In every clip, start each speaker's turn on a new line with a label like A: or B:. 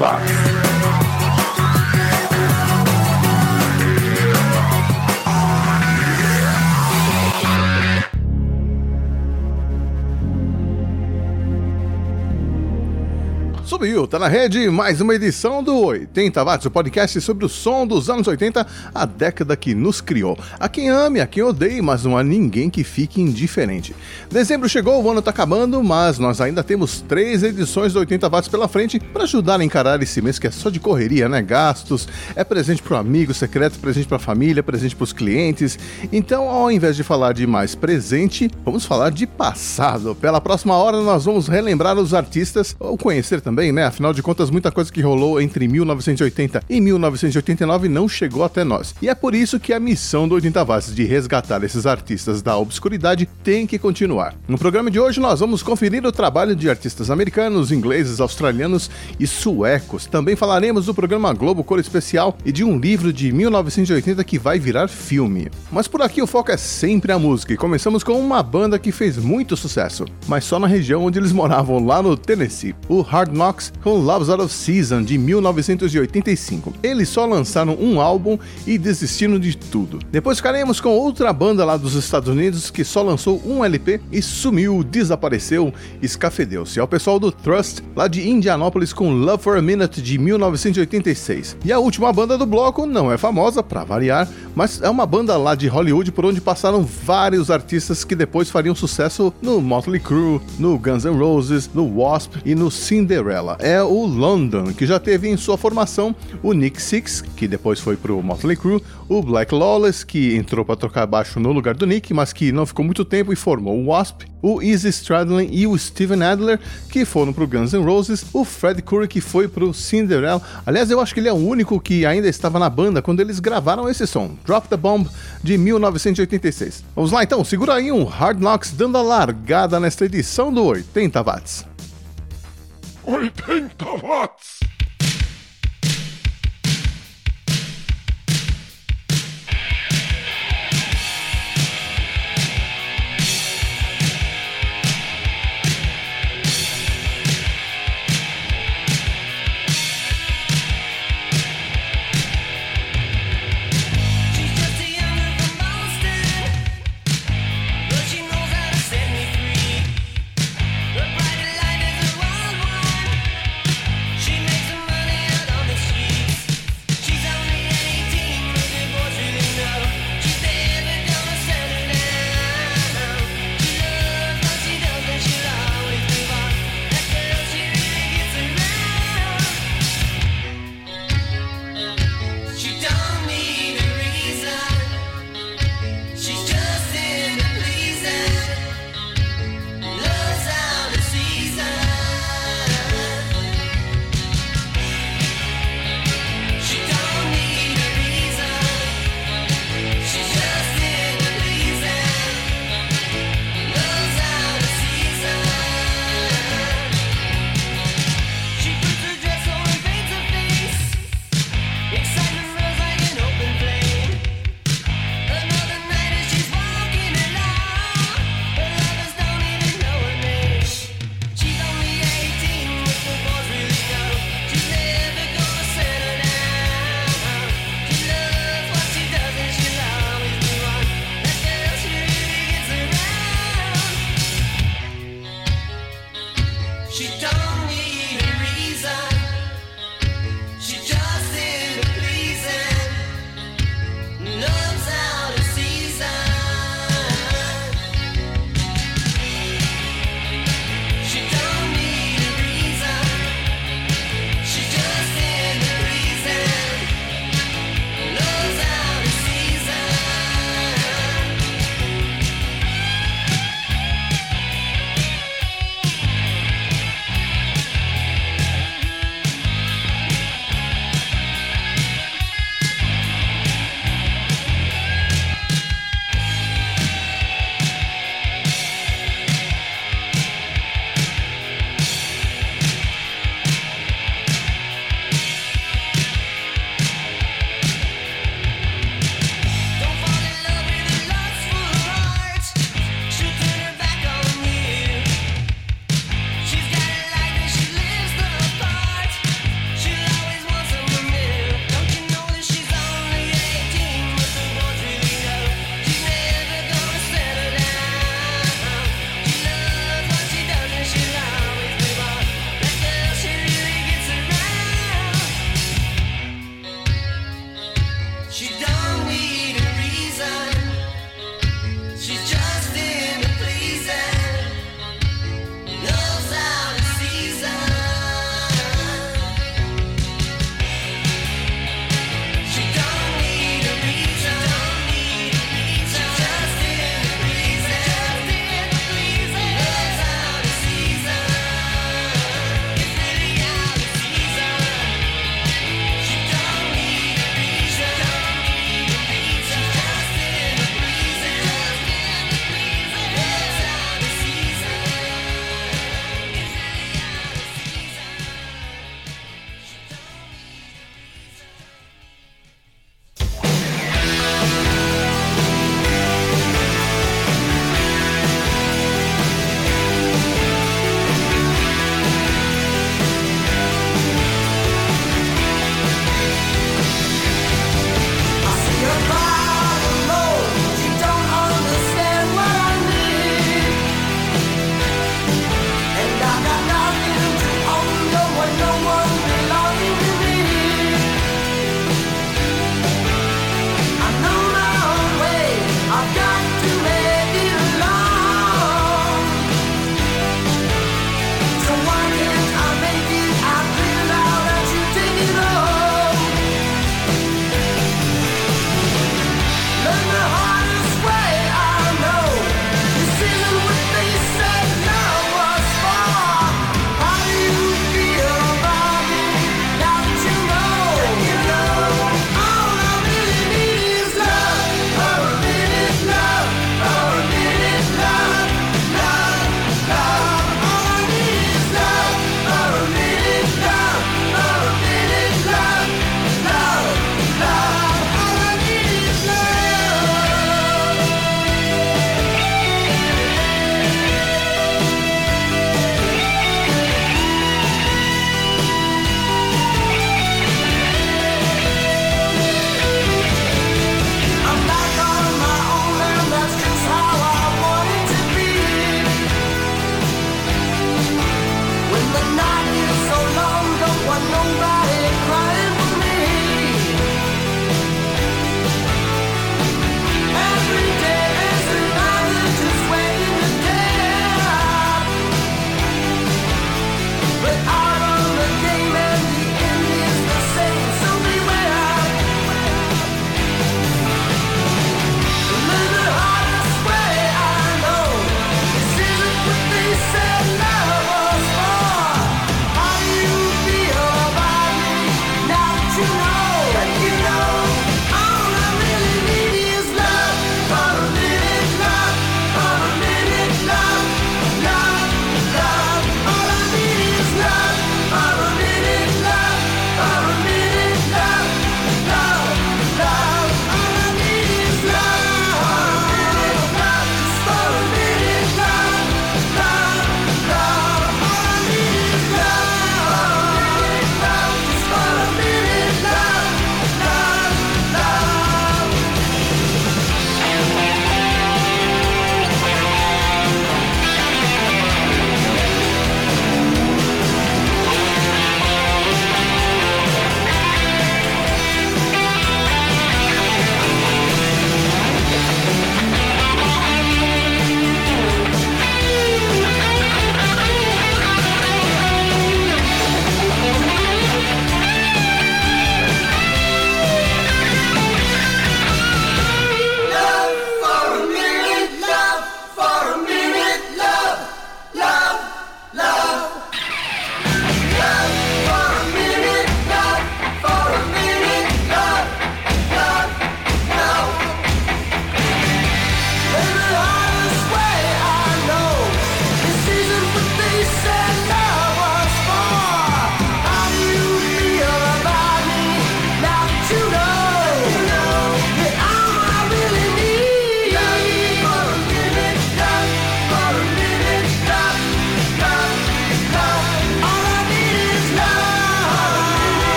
A: watts. Subiu, tá na rede mais uma edição do 80 Watts, o podcast sobre o som dos anos 80, a década que nos criou. A quem ame, a quem odeie, mas não há ninguém que fique indiferente. Dezembro chegou, o ano tá acabando, mas nós ainda temos três edições do 80 Watts pela frente para ajudar a encarar esse mês que é só de correria, né? Gastos, é presente pro amigo secreto, presente pra família, presente pros clientes. Então, ao invés de falar de mais presente, vamos falar de passado. Pela próxima hora, nós vamos relembrar os artistas, ou conhecer também também, né? Afinal de contas, muita coisa que rolou entre 1980 e 1989 não chegou até nós. E é por isso que a missão do 80 Watts de resgatar esses artistas da obscuridade tem que continuar. No programa de hoje, nós vamos conferir o trabalho de artistas americanos, ingleses, australianos e suecos. Também falaremos do programa Globo Cor Especial e de um livro de 1980 que vai virar filme. Mas por aqui o foco é sempre a música e começamos com uma banda que fez muito sucesso, mas só na região onde eles moravam, lá no Tennessee. O Hard Knock Knox com Love's Out of Season de 1985. Eles só lançaram um álbum e desistiram de tudo. Depois ficaremos com outra banda lá dos Estados Unidos que só lançou um LP e sumiu, desapareceu, escafedeu-se. É o pessoal do Trust, lá de Indianapolis com Love for a Minute de 1986. E a última banda do bloco não é famosa, para variar, mas é uma banda lá de Hollywood por onde passaram vários artistas que depois fariam sucesso no Motley Crue, no Guns N' Roses, no Wasp e no Cinderella dela é o London, que já teve em sua formação o Nick Six, que depois foi pro Motley Crue, o Black Lawless, que entrou para tocar baixo no lugar do Nick, mas que não ficou muito tempo e formou o Wasp, o Izzy Stradlin e o Steven Adler, que foram pro Guns N' Roses, o Fred Curry, que foi pro Cinderella. Aliás, eu acho que ele é o único que ainda estava na banda quando eles gravaram esse som, Drop the Bomb, de 1986. Vamos lá então, segura aí um Hard Knocks dando a largada nesta edição do 80 Watts. 80 watts. She makes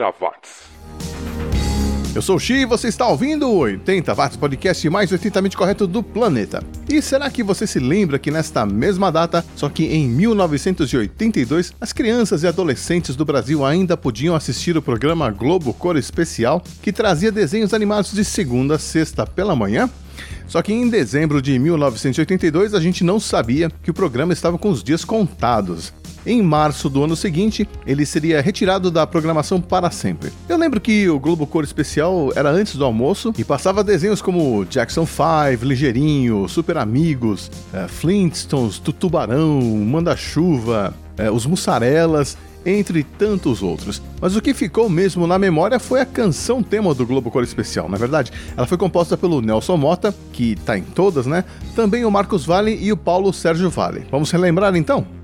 B: 80 watts.
A: Eu sou o Xi e você está ouvindo o 80 Watts Podcast mais 80mente correto do planeta. E será que você se lembra que nesta mesma data, só que em 1982, as crianças e adolescentes do Brasil ainda podiam assistir o programa Globo Cor Especial, que trazia desenhos animados de segunda a sexta pela manhã? Só que em dezembro de 1982 a gente não sabia que o programa estava com os dias contados. Em março do ano seguinte, ele seria retirado da programação para sempre. Eu lembro que o Globo Cor Especial era antes do almoço e passava desenhos como Jackson 5, Ligeirinho, Super Amigos, é, Flintstones, Tutubarão, Manda-Chuva, é, Os Mussarelas entre tantos outros. Mas o que ficou mesmo na memória foi a canção tema do Globo Cor Especial, na é verdade. Ela foi composta pelo Nelson Mota, que tá em todas, né? Também o Marcos Vale e o Paulo Sérgio Vale. Vamos relembrar então?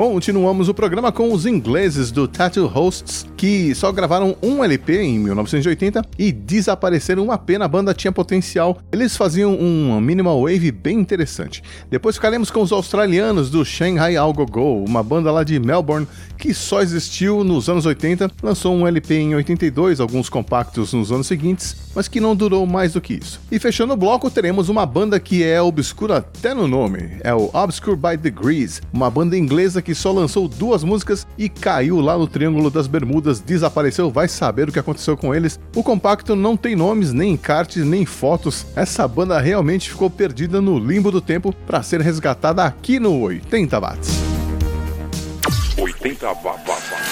A: Continuamos o programa com os ingleses do Tattoo Hosts, que só gravaram um LP em 1980 e desapareceram uma pena, a banda tinha potencial. Eles faziam um minimal wave bem interessante. Depois ficaremos com os australianos do Shanghai All Go Go, uma banda lá de Melbourne que só existiu nos anos 80, lançou um LP em 82, alguns compactos nos anos seguintes, mas que não durou mais do que isso. E fechando o bloco, teremos uma banda que é obscura até no nome, é o Obscure by Degrees, uma banda inglesa que só lançou duas músicas e caiu lá no Triângulo das Bermudas, desapareceu, vai saber o que aconteceu com eles. O compacto não tem nomes, nem encartes, nem fotos. Essa banda realmente ficou perdida no limbo do tempo para ser resgatada aqui no 80 watts.
B: 80 watts.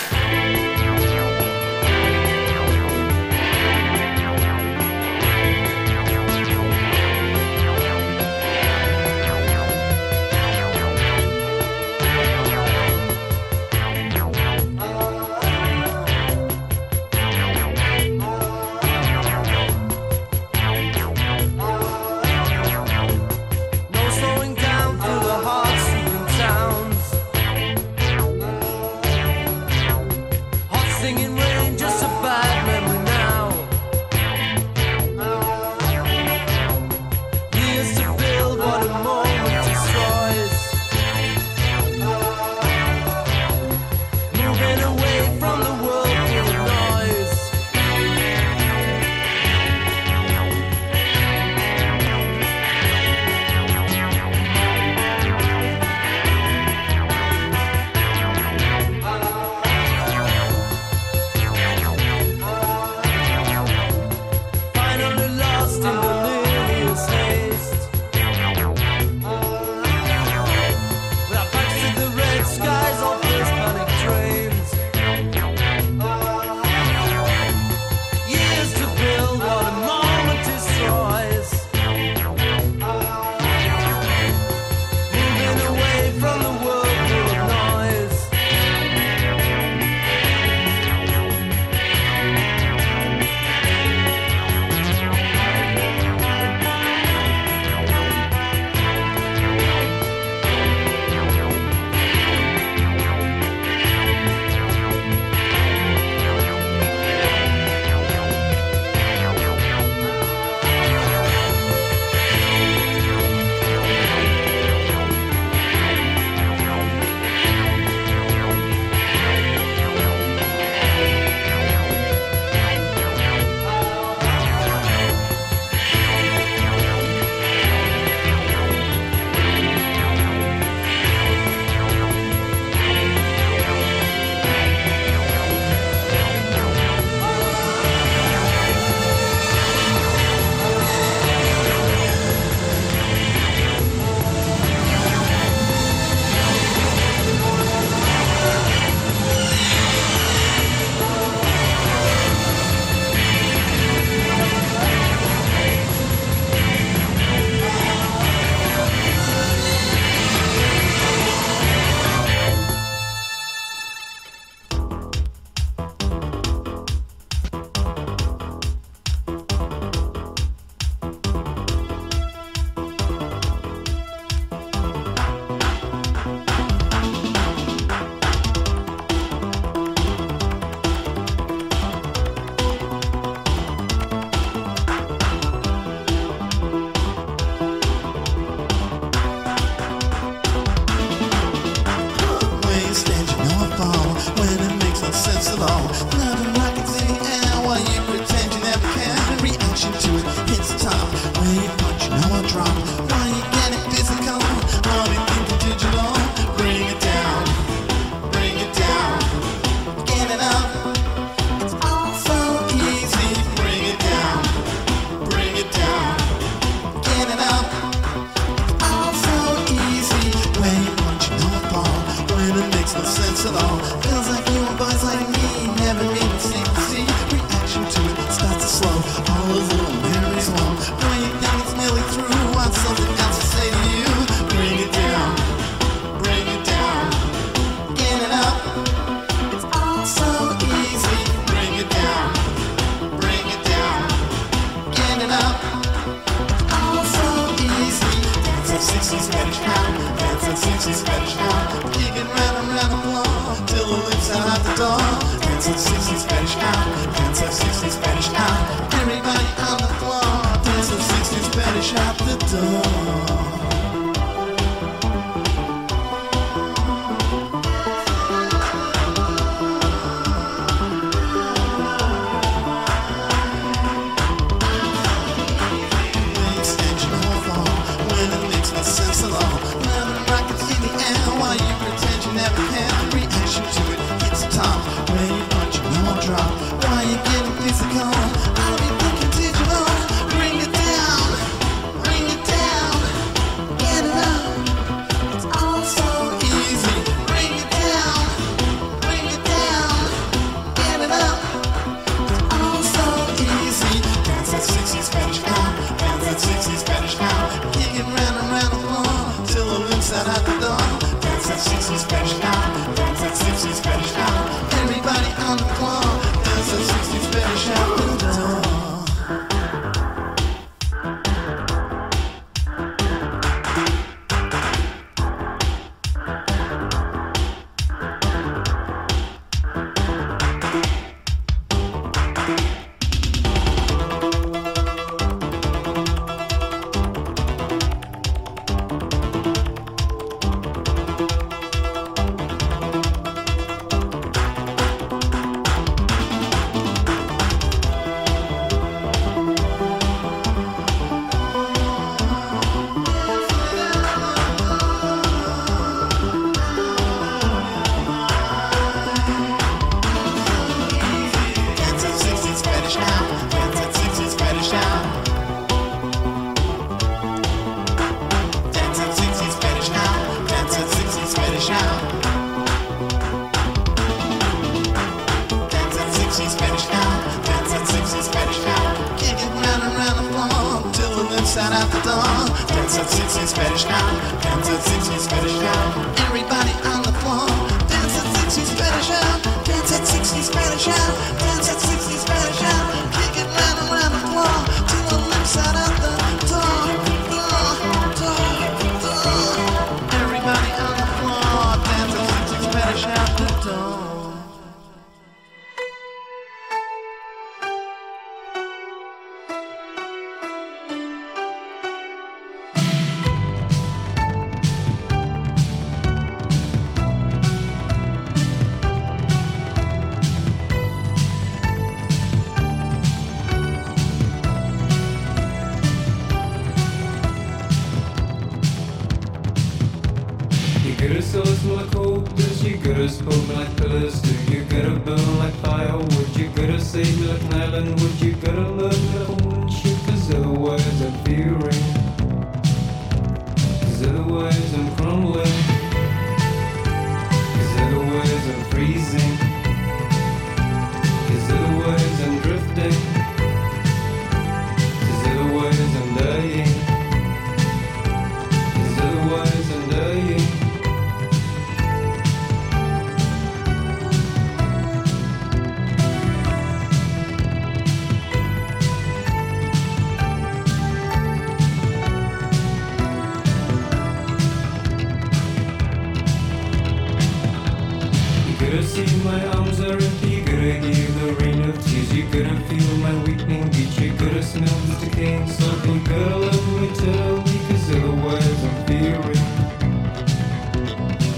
C: could see my arms are empty. Could I give the rain of tears? You couldn't feel my weakening beat. You could have smelled the decaying circle. Could have loved me totally, cause otherwise I'm fearing.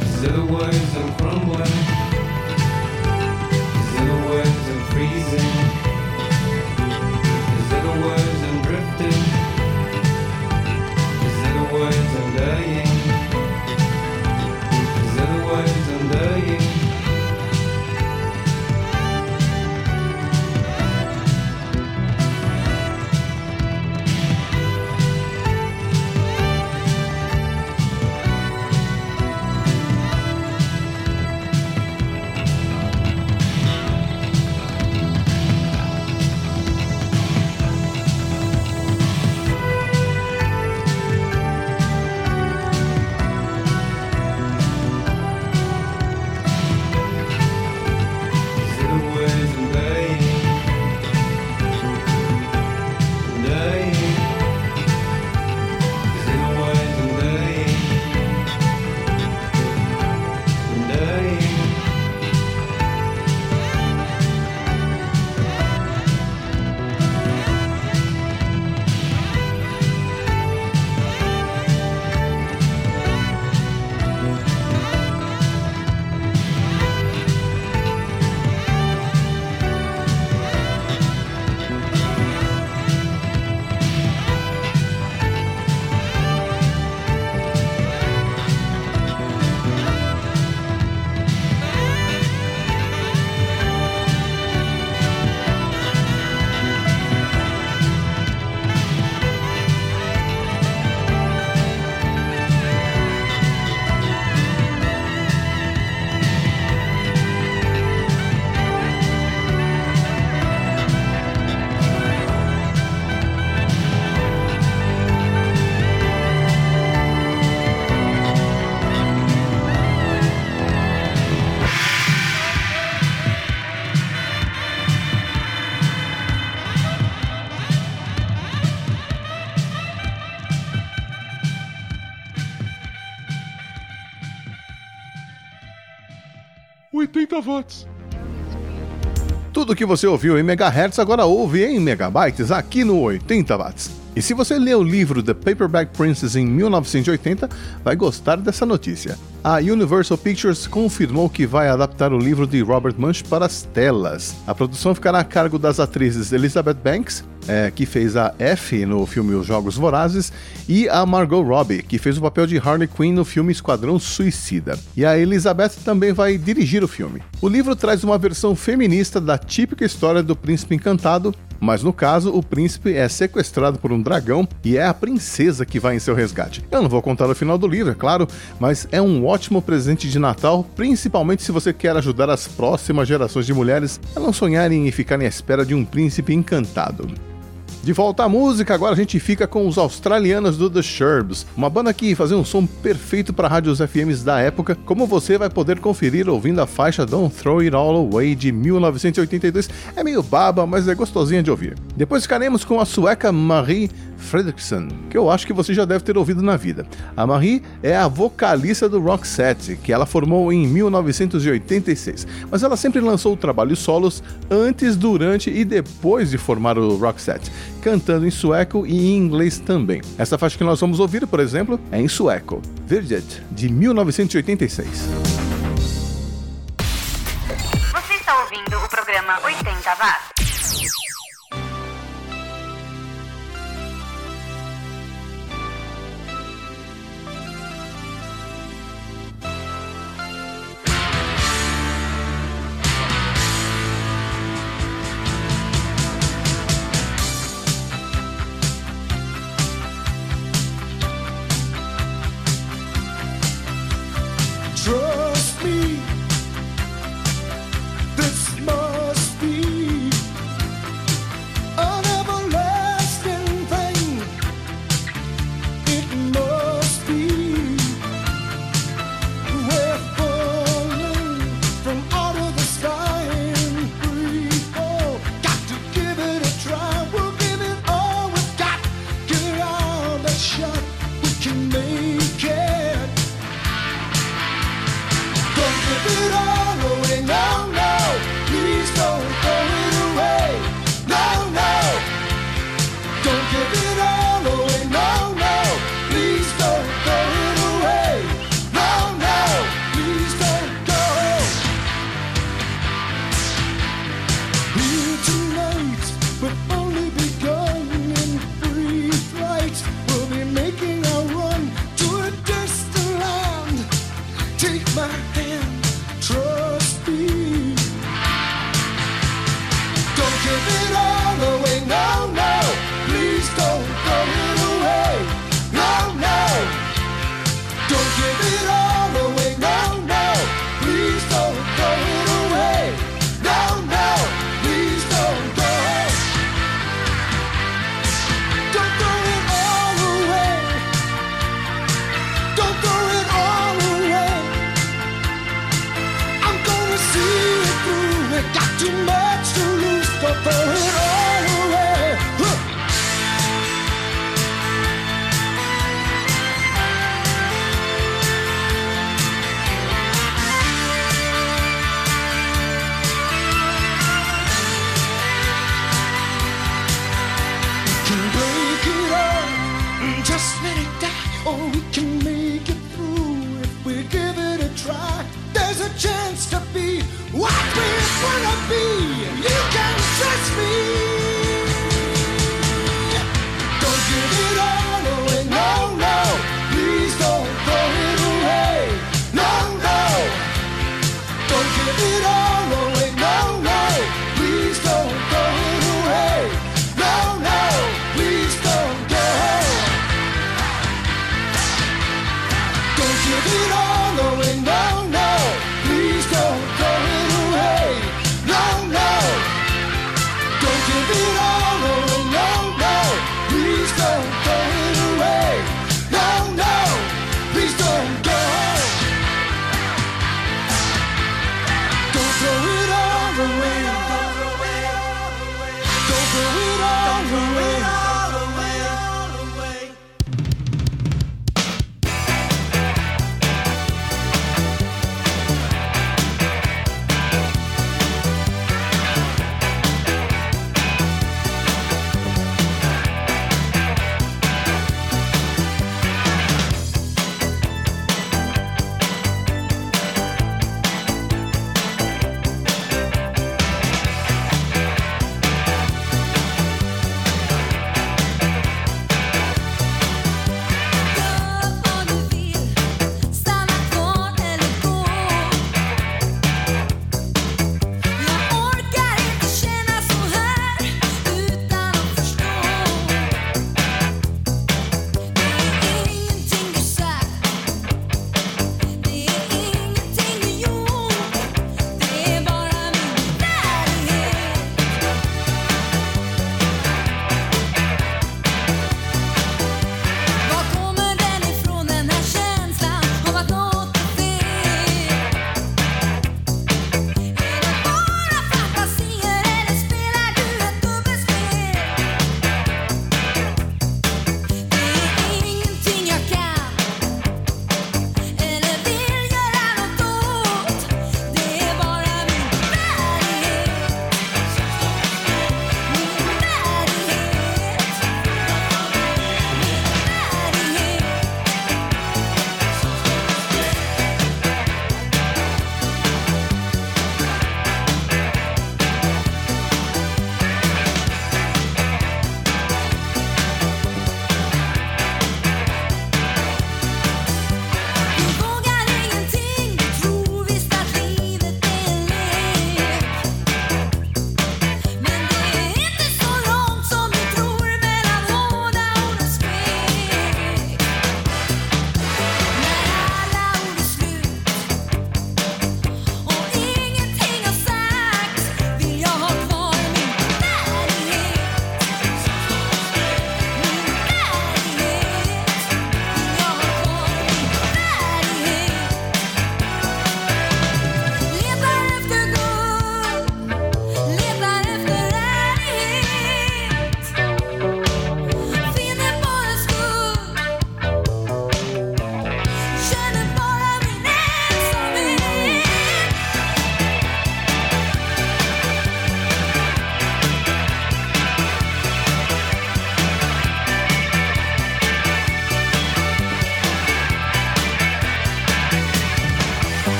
C: Cause otherwise I'm crumbling. Cause otherwise I'm freezing.
A: 80 watts. Tudo que você ouviu em megahertz agora ouve em megabytes aqui no 80 watts. E se você leu o livro The Paperback Princess em 1980, vai gostar dessa notícia. A Universal Pictures confirmou que vai adaptar o livro de Robert Munch para as telas. A produção ficará a cargo das atrizes Elizabeth Banks, é, que fez a F no filme Os Jogos Vorazes, e a Margot Robbie, que fez o papel de Harley Quinn no filme Esquadrão Suicida. E a Elizabeth também vai dirigir o filme. O livro traz uma versão feminista da típica história do príncipe encantado, mas no caso, o príncipe é sequestrado por um dragão e é a princesa que vai em seu resgate. Eu não vou contar o final do livro, é claro, mas é um ótimo presente de Natal, principalmente se você quer ajudar as próximas gerações de mulheres a não sonharem e ficarem à espera de um príncipe encantado. De volta à música, agora a gente fica com os australianos do The Sherbs, uma banda que fazia um som perfeito para rádios FMs da época, como você vai poder conferir ouvindo a faixa Don't Throw It All Away de 1982. É meio baba, mas é gostosinha de ouvir. Depois ficaremos com a sueca Marie Fredriksson, que eu acho que você já deve ter ouvido na vida. A Marie é a vocalista do Roxette, que ela formou em 1986, mas ela sempre lançou trabalhos solos antes, durante e depois de formar o Roxette, cantando em sueco e em inglês também. Essa faixa que nós vamos ouvir, por exemplo, é em sueco, Virget, de 1986.
D: Você está ouvindo o programa 80 Watts.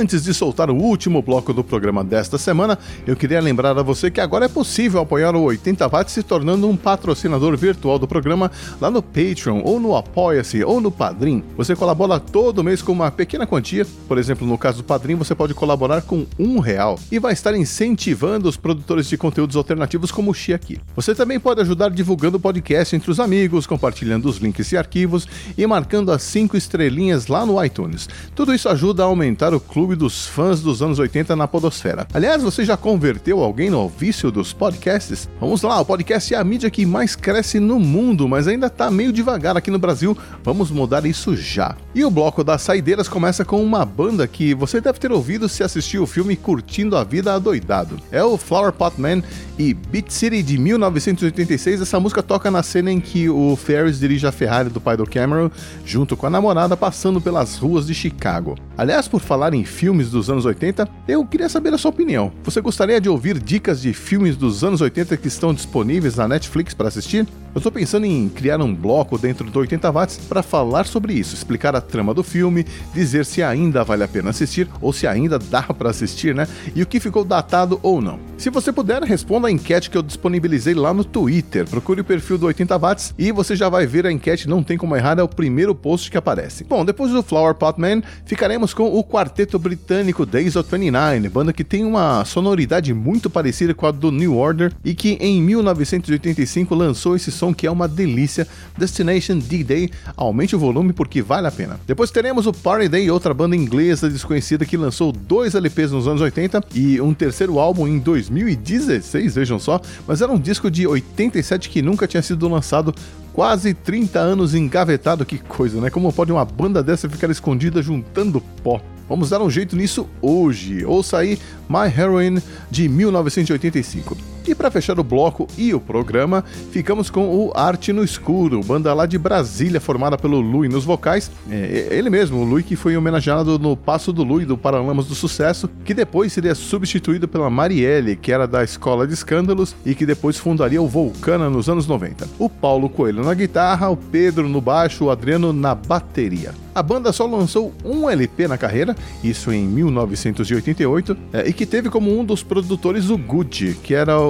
A: Antes de soltar o último bloco do programa desta semana, eu queria lembrar a você que agora é possível apoiar o 80 Watts se tornando um patrocinador virtual do programa lá no Patreon, ou no Apoia-se, ou no Padrim. Você colabora todo mês com uma pequena quantia, por exemplo, no caso do Padrim, você pode colaborar com um real e vai estar incentivando os produtores de conteúdos alternativos como o Xi aqui. Você também pode ajudar divulgando o podcast entre os amigos, compartilhando os links e arquivos e marcando as 5 estrelinhas lá no iTunes. Tudo isso ajuda a aumentar o clube dos fãs dos anos 80 na Podosfera. Aliás, você já converteu alguém no vício dos podcasts? Vamos lá, o podcast é a mídia que mais cresce no mundo, mas ainda tá meio devagar aqui no Brasil. Vamos mudar isso já. E o bloco das saideiras começa com uma banda que você deve ter ouvido se assistiu o filme Curtindo a Vida Adoidado. É o Flower Pot Man e Beat City de 1986. Essa música toca na cena em que o Ferris dirige a Ferrari do pai do Cameron, junto com a namorada, passando pelas ruas de Chicago. Aliás, por falar em filmes dos anos 80, eu queria saber a sua opinião. Você gostaria de ouvir dicas de filmes dos anos 80 que estão disponíveis na Netflix para assistir? Eu estou pensando em criar um bloco dentro do 80 watts para falar sobre isso, explicar a trama do filme, dizer se ainda vale a pena assistir ou se ainda dá para assistir, né? E o que ficou datado ou não. Se você puder, responda a enquete que eu disponibilizei lá no Twitter. Procure o perfil do 80 watts e você já vai ver a enquete, não tem como errar, é o primeiro post que aparece. Bom, depois do Flower Pot Man, ficaremos com o quarteto britânico Days of 29, banda que tem uma sonoridade muito parecida com a do New Order e que em 1985 lançou esse som que é uma delícia, Destination D-Day. Aumente o volume porque vale a pena. Depois teremos o Party Day, outra banda inglesa desconhecida que lançou dois LPs nos anos 80 e um terceiro álbum em 2016, vejam só, mas era um disco de 87 que nunca tinha sido lançado quase 30 anos engavetado, que coisa, né? Como pode uma banda dessa ficar escondida juntando pó? Vamos dar um jeito nisso hoje. Ouça aí My Heroine de 1985. E para fechar o bloco e o programa, ficamos com o Arte no Escuro, banda lá de Brasília, formada pelo Lui nos vocais. É, ele mesmo, o Lui que foi homenageado no Passo do Lui do Paralamas do Sucesso, que depois seria substituído pela Marielle, que era da Escola de Escândalos e que depois fundaria o Vulcana nos anos 90. O Paulo Coelho na guitarra, o Pedro no baixo, o Adriano na bateria. A banda só lançou um LP na carreira, isso em 1988, é, e que teve como um dos produtores o Good, que era o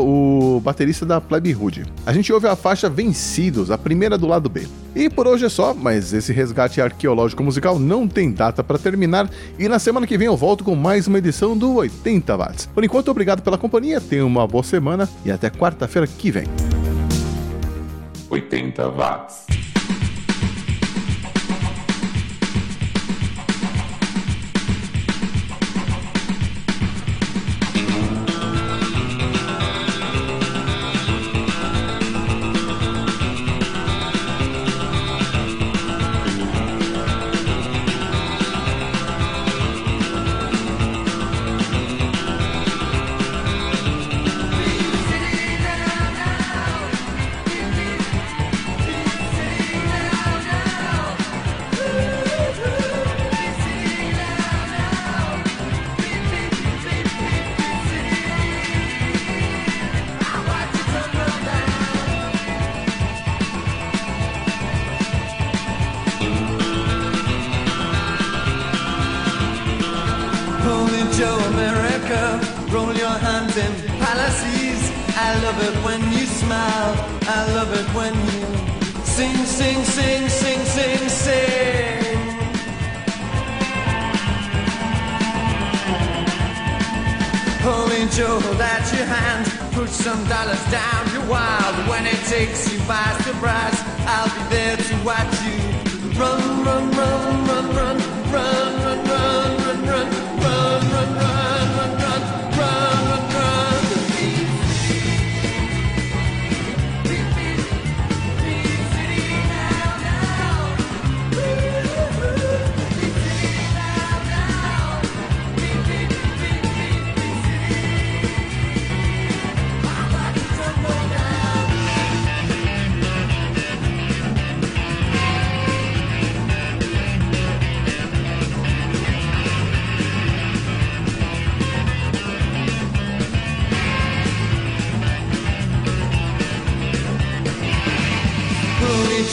A: baterista da Plebe Hood. A gente ouve a faixa Vencidos, a primeira do lado B. E por hoje é só, mas esse resgate arqueológico musical não tem data para terminar, e na semana que vem eu volto com mais uma edição do 80 Watts. Por enquanto, obrigado pela companhia, tenha uma boa semana e até quarta-feira que vem.
B: 80 watts.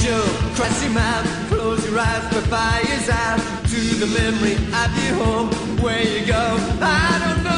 E: Joe, cross your out,
F: close your eyes, but fire is out to the memory of your home where you go. I don't know,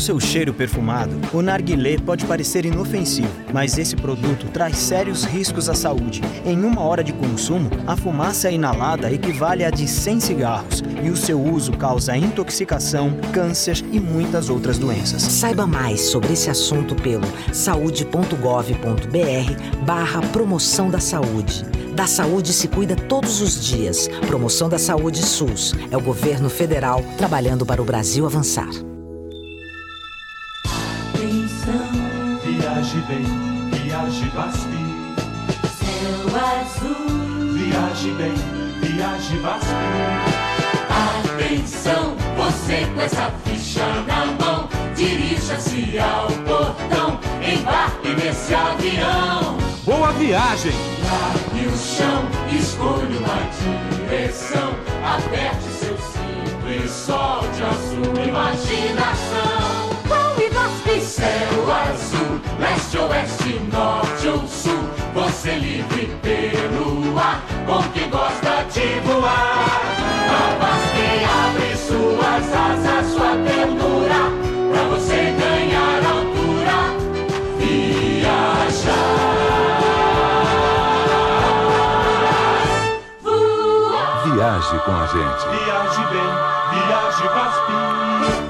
G: seu cheiro perfumado, o narguilé pode parecer inofensivo, mas esse produto traz sérios riscos à saúde. Em uma hora de consumo, a fumaça inalada equivale a de 100 cigarros e o seu uso causa intoxicação, câncer e muitas outras doenças.
H: Saiba mais sobre esse assunto pelo saude.gov.br barra promoção da saúde. Da saúde se cuida todos os dias. Promoção da Saúde SUS. É o governo federal trabalhando para o Brasil avançar.
I: Viaje bem, viaje VASP. Céu azul. Viaje bem, viaje VASP.
J: Atenção, você com essa ficha na mão, dirija-se ao portão, embarque nesse avião.
I: Boa viagem!
J: Largue o chão, escolha uma direção, aperte seu cinto e solte a sua imaginação. Céu azul, leste, oeste, norte ou sul, você livre pelo ar, com quem gosta de voar. A VASP abre suas asas, sua ternura, pra você ganhar altura, viajar. Voar.
I: Viaje com a gente. Viaje bem, viaje VASP.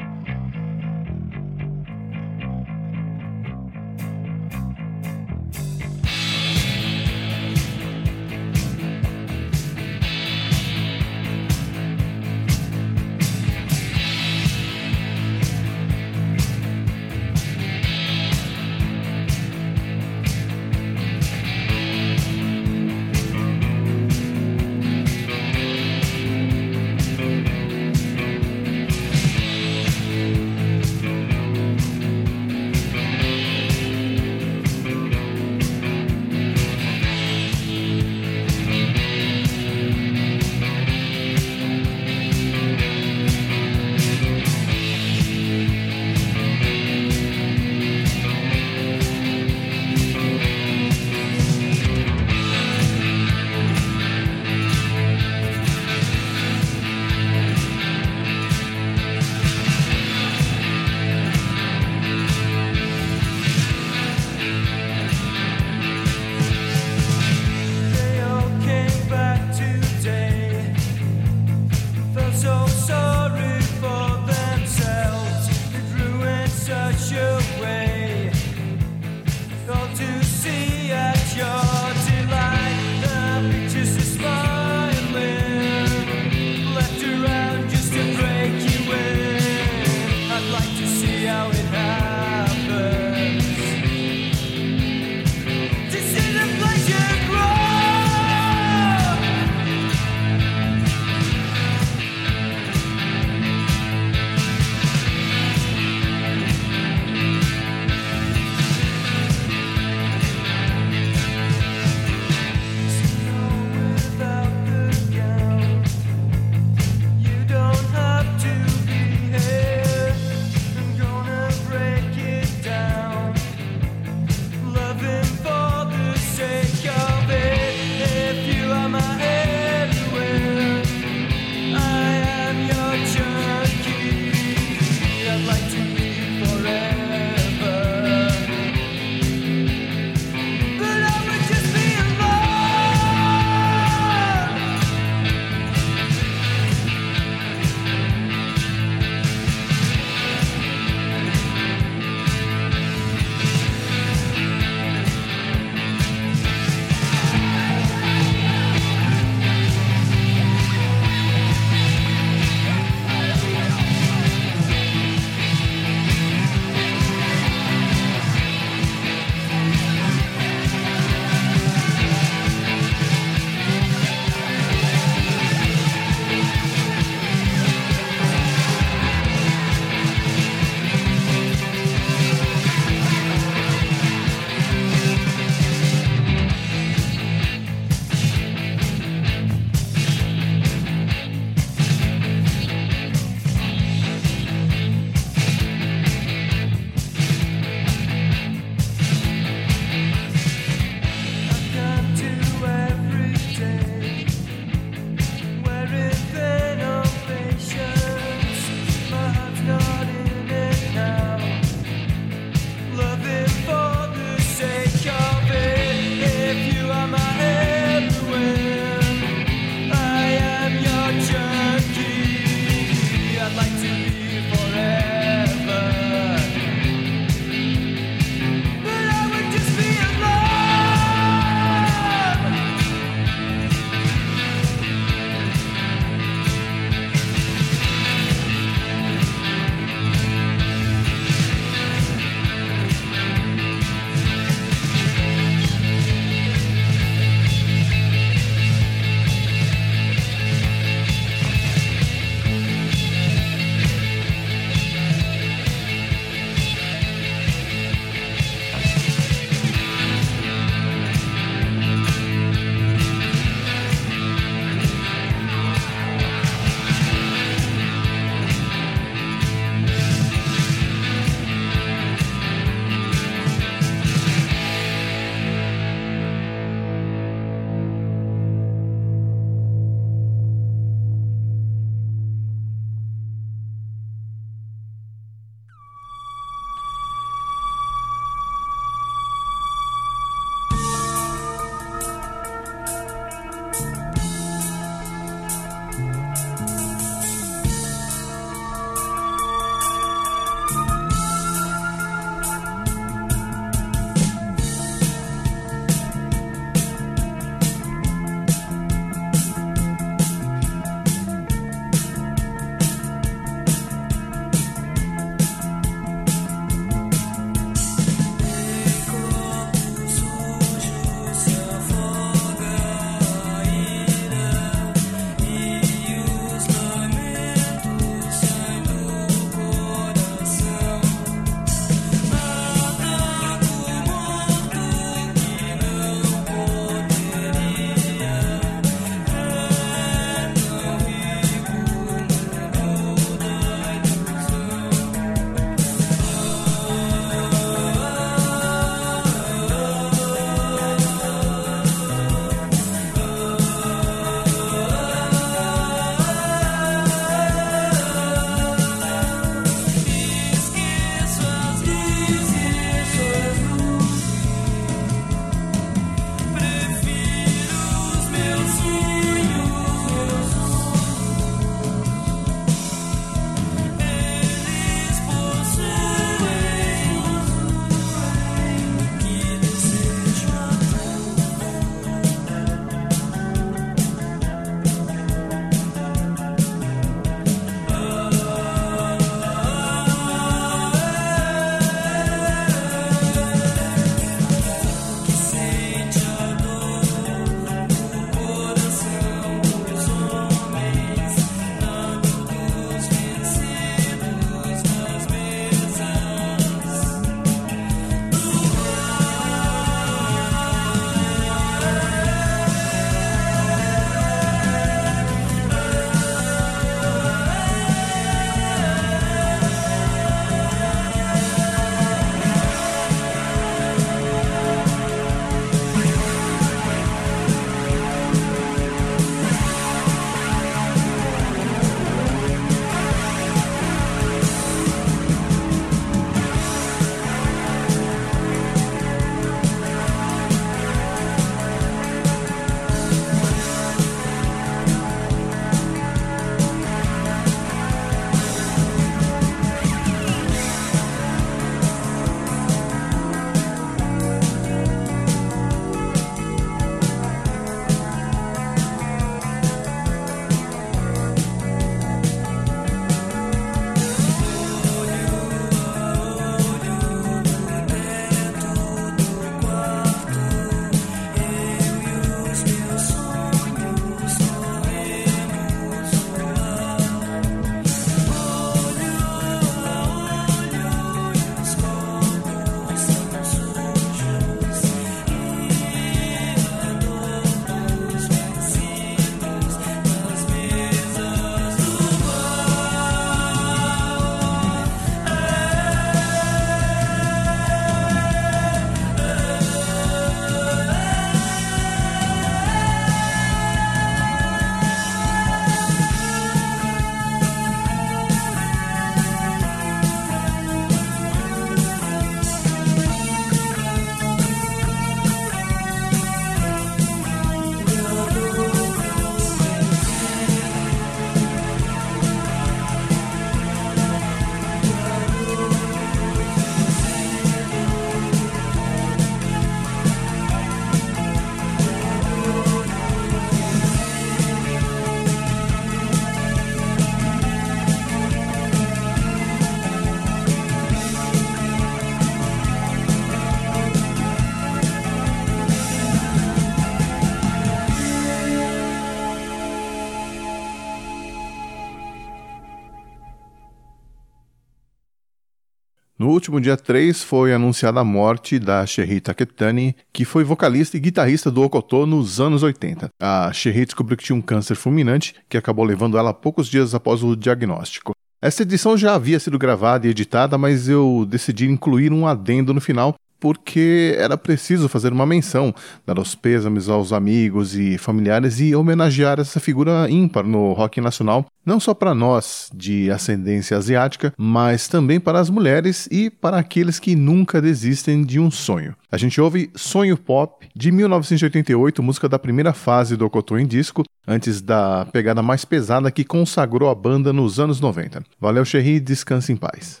A: Último dia 3 foi anunciada a morte da Sherry Taketani, que foi vocalista e guitarrista do Okotô nos anos 80. A Sherry descobriu que tinha um câncer fulminante que acabou levando ela poucos dias após o diagnóstico. Essa edição já havia sido gravada e editada, mas eu decidi incluir um adendo no final porque era preciso fazer uma menção, dar os pêsames aos amigos e familiares e homenagear essa figura ímpar no rock nacional, não só para nós de ascendência asiática, mas também para as mulheres e para aqueles que nunca desistem de um sonho. A gente ouve Sonho Pop de 1988, música da primeira fase do Cotô em disco, antes da pegada mais pesada que consagrou a banda nos anos 90. Valeu, Cherry, descanse em paz.